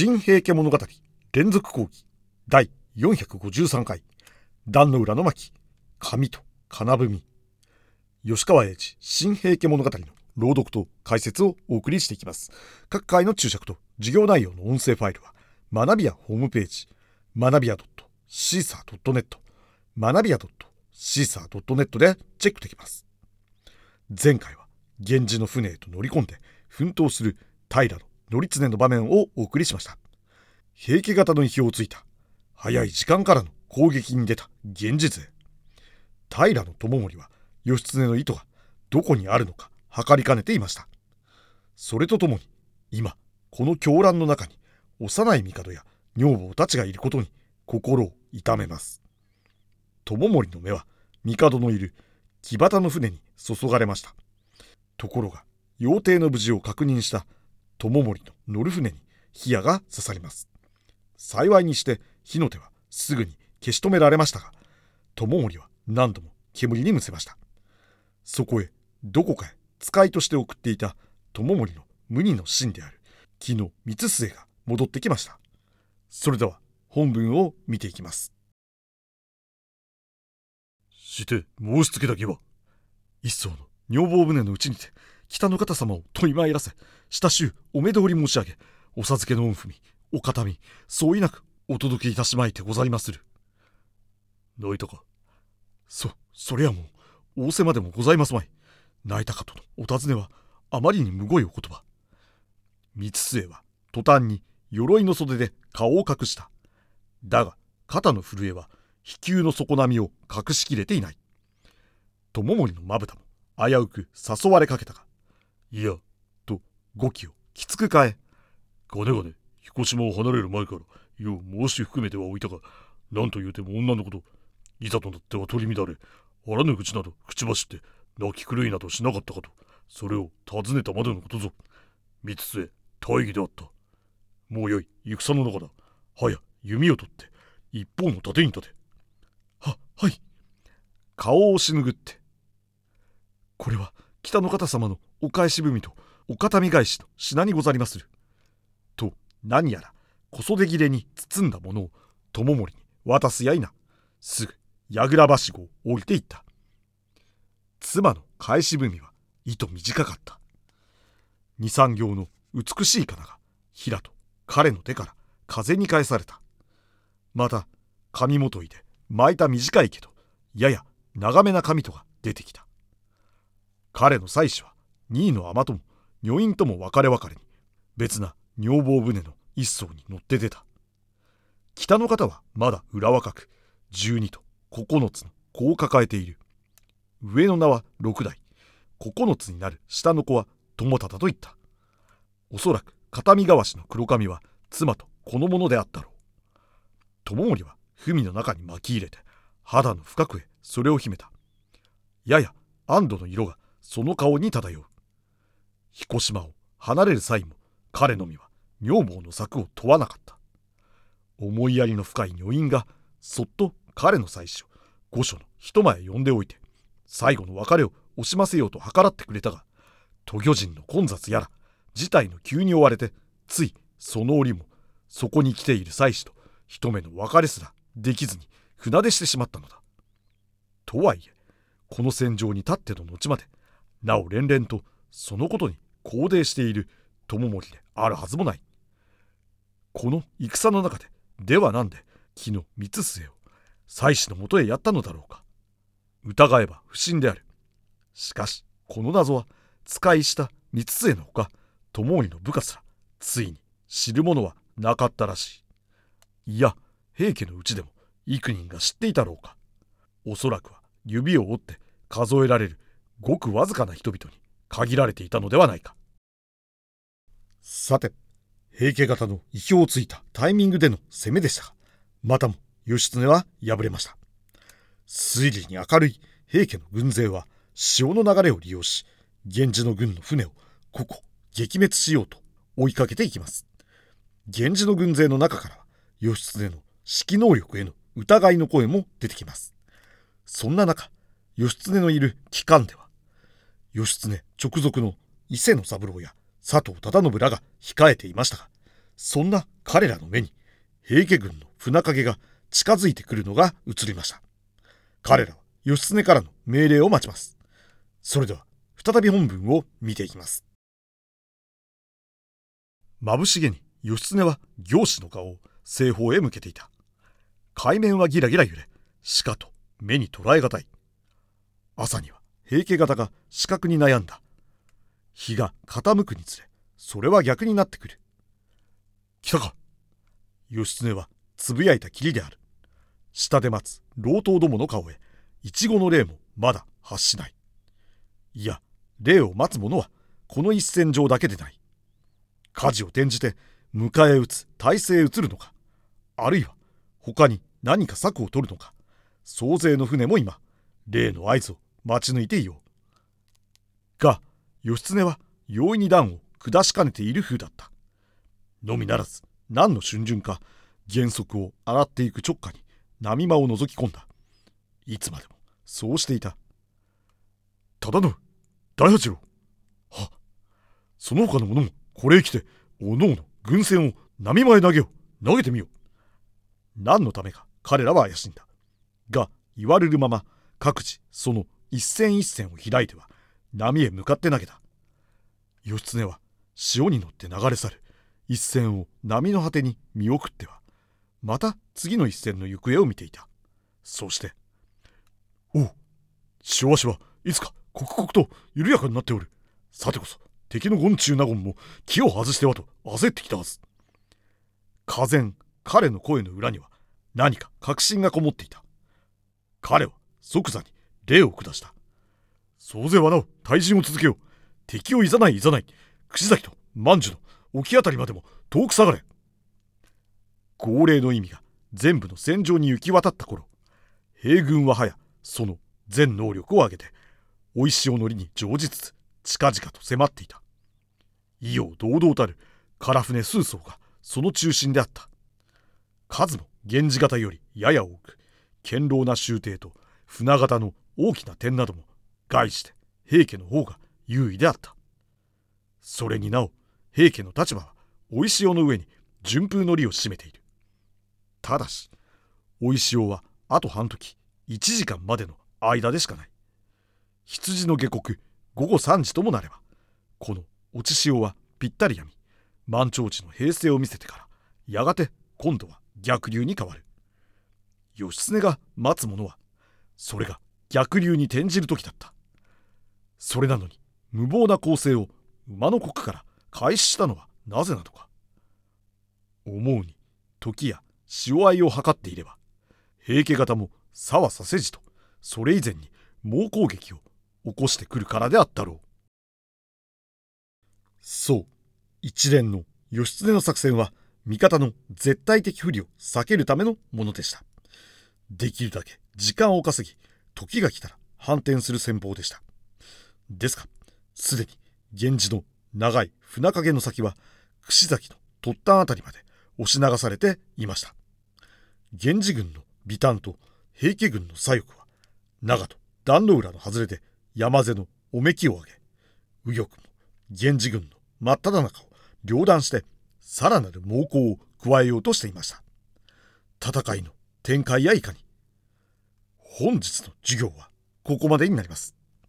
新平家物語連続講義第453回壇の浦の巻紙と金文。吉川英治新平家物語の朗読と解説をお送りしていきます。各回の注釈と授業内容の音声ファイルは学びやホームページ学びや .caesar.net 学びや .caesar.net でチェックできます。前回は源氏の船へと乗り込んで奮闘する平頼経の場面をお送りしました。平家型の意表をついた早い時間からの攻撃に出た源氏勢平知盛は義経の意図がどこにあるのか測りかねていました。それとともに今この狂乱の中に幼い帝や女房たちがいることに心を痛めます。知盛の目は帝のいる木端の船に注がれました。ところが妖帝の無事を確認した知盛の乗る船に火矢が刺さります。幸いにして火の手はすぐに消し止められましたが知盛は何度も煙にむせました。そこへどこかへ使いとして送っていた知盛の無二の真である木の光末が戻ってきました。それでは本文を見ていきます。して申しつけた儀は一層の女房船のうちにて北の方様を問い参らせ親しゅうお目通り申し上げお授けの御文お形見そういなくお届けいたしまいてござりまする。泣いたか？そそりゃもう仰せまでもございますまい。泣いたかとのお尋ねはあまりにむごいお言葉。光末は途端に鎧の袖で顔を隠した。だが肩の震えは飛球の底波を隠しきれていない。知盛のまぶたも危うく誘われかけたがいやと語気をきつく変え。金がね彦島を離れる前からよう申し含めてはおいたが何と言うても女のこといざとなっては取り乱れあらぬ口など口走って泣き狂いなどしなかったかとそれを尋ねたまでのことぞ。三つ末大義であった。もうよい戦の中だ。はや弓を取って一方の盾に立て。ははい。顔をしぬぐって。これは北の方様のお返し文とお形見返しの品にござりまする。と何やら小袖切れに包んだものを友森に渡すやいな。すぐ櫓はしごを降りていった。妻の返し文は糸短かった。二三行の美しい仮名が平と彼の手から風に返された。また髪元いで巻いた短いけどやや長めな髪とが出てきた。彼の妻子は二位の尼とも女院とも別れ別れに別な女房船の一層に乗って出た。北の方はまだ裏若く12と9つの子を抱えている。上の名は6代。9つになる。下の子は友忠と言った。おそらく片見川しの黒髪は妻とこのものであったろう。友盛は文の中に巻き入れて肌の深くへそれを秘めた。やや安堵の色がその顔に漂う。彦島を離れる際も彼の身は女房の策を問わなかった。思いやりの深い女院がそっと彼の妻子を御所の一間へ呼んでおいて最後の別れを惜しませようと計らってくれたが都魚人の混雑やら事態の急に追われてついその折もそこに来ている妻子と一目の別れすらできずに船出してしまったのだ。とはいえこの戦場に立っての後までなお連々とそのことに肯定している友盛であるはずもない。この戦の中でではなんで木の光末を妻子のもとへやったのだろうか。疑えば不審である。しかしこの謎は使いした光末のほか友盛の部下すらついに知る者はなかったらしい。いや平家のうちでも幾人が知っていたろうか。おそらくは指を折って数えられるごくわずかな人々に限られていたのではないか。さて平家方の意表をついたタイミングでの攻めでした。がまたも義経は敗れました。推理に明るい平家の軍勢は潮の流れを利用し源氏の軍の船をここ撃滅しようと追いかけていきます。源氏の軍勢の中からは義経の指揮能力への疑いの声も出てきます。そんな中義経のいる機関では義経直属の伊勢の三郎や佐藤忠信らが控えていましたがそんな彼らの目に平家軍の船影が近づいてくるのが映りました。彼らは義経からの命令を待ちます。それでは再び本文を見ていきます。眩しげに義経は行司の顔を西方へ向けていた。海面はギラギラ揺れしかと目に捉えがたい。朝には平家型が視覚に悩んだ。日が傾くにつれそれは逆になってくる。来たか。義経はつぶやいたきりである。下で待つ老頭どもの顔へイチゴの霊もまだ発しない。いや霊を待つ者はこの一戦場だけでない。火事を転じて迎え撃つ体勢移るのか。あるいは他に何か策を取るのか。総勢の船も今例の合図を待ち抜いていよう。が義経は容易に段を下しかねている風だった。のみならず何の春巡か原則を洗っていく直下に波間を覗き込んだ。いつまでもそうしていた。忠信大八郎。はその他の者もこれへ来ておのおの軍船を波間へ投げよう。投げてみよう。何のためか彼らは怪しんだ。が言われるまま各自その一戦一戦を開いては波へ向かって投げた。義経は潮に乗って流れ去る。一戦を波の果てに見送っては。また次の一戦の行方を見ていた。そして「おう潮足はいつか刻々と緩やかになっておる。さてこそ敵の権中納言も気を外してはと焦ってきたはず俄然彼の声の裏には何か確信がこもっていた。彼は即座に礼を下した。総勢はなお退陣を続けよう。敵をいざないいざない。串崎と万寿の沖あたりまでも遠く下がれ。号令の意味が全部の戦場に行き渡った頃。兵軍ははやその全能力を上げておいしおのりに乗じつつ近々と迫っていた。異様堂々たる唐船数艘がその中心であった。数も源氏型よりやや多く堅牢な舟艇と船型の大きな点なども概して平家の方が優位であった。それになお平家の立場はおいしおの上に順風の利を占めている。ただしおいしおはあと半時1時間までの間でしかない。羊の下国午後3時ともなればこの落ち潮はぴったりやみ満潮地の平静を見せてからやがて今度は逆流に変わる。義経が待つ者はそれが逆流に転じる時だった。それなのに無謀な攻勢を馬の国から開始したのはなぜなのか。思うに時や潮合いを図っていれば平家方も沢させじとそれ以前に猛攻撃を起こしてくるからであったろう。そう一連の義経の作戦は味方の絶対的不利を避けるためのものでした。できるだけ時間を稼ぎ時が来たら反転する戦法でした。ですがすでに源氏の長い船影の先は串崎の突端あたりまで押し流されていました。源氏軍の尾端と平家軍の左翼は長と壇の浦の外れで山瀬のおめきを上げ右翼も源氏軍の真っ只中を両断してさらなる猛攻を加えようとしていました。戦いの展開やいかに本日の授業はここまでになります。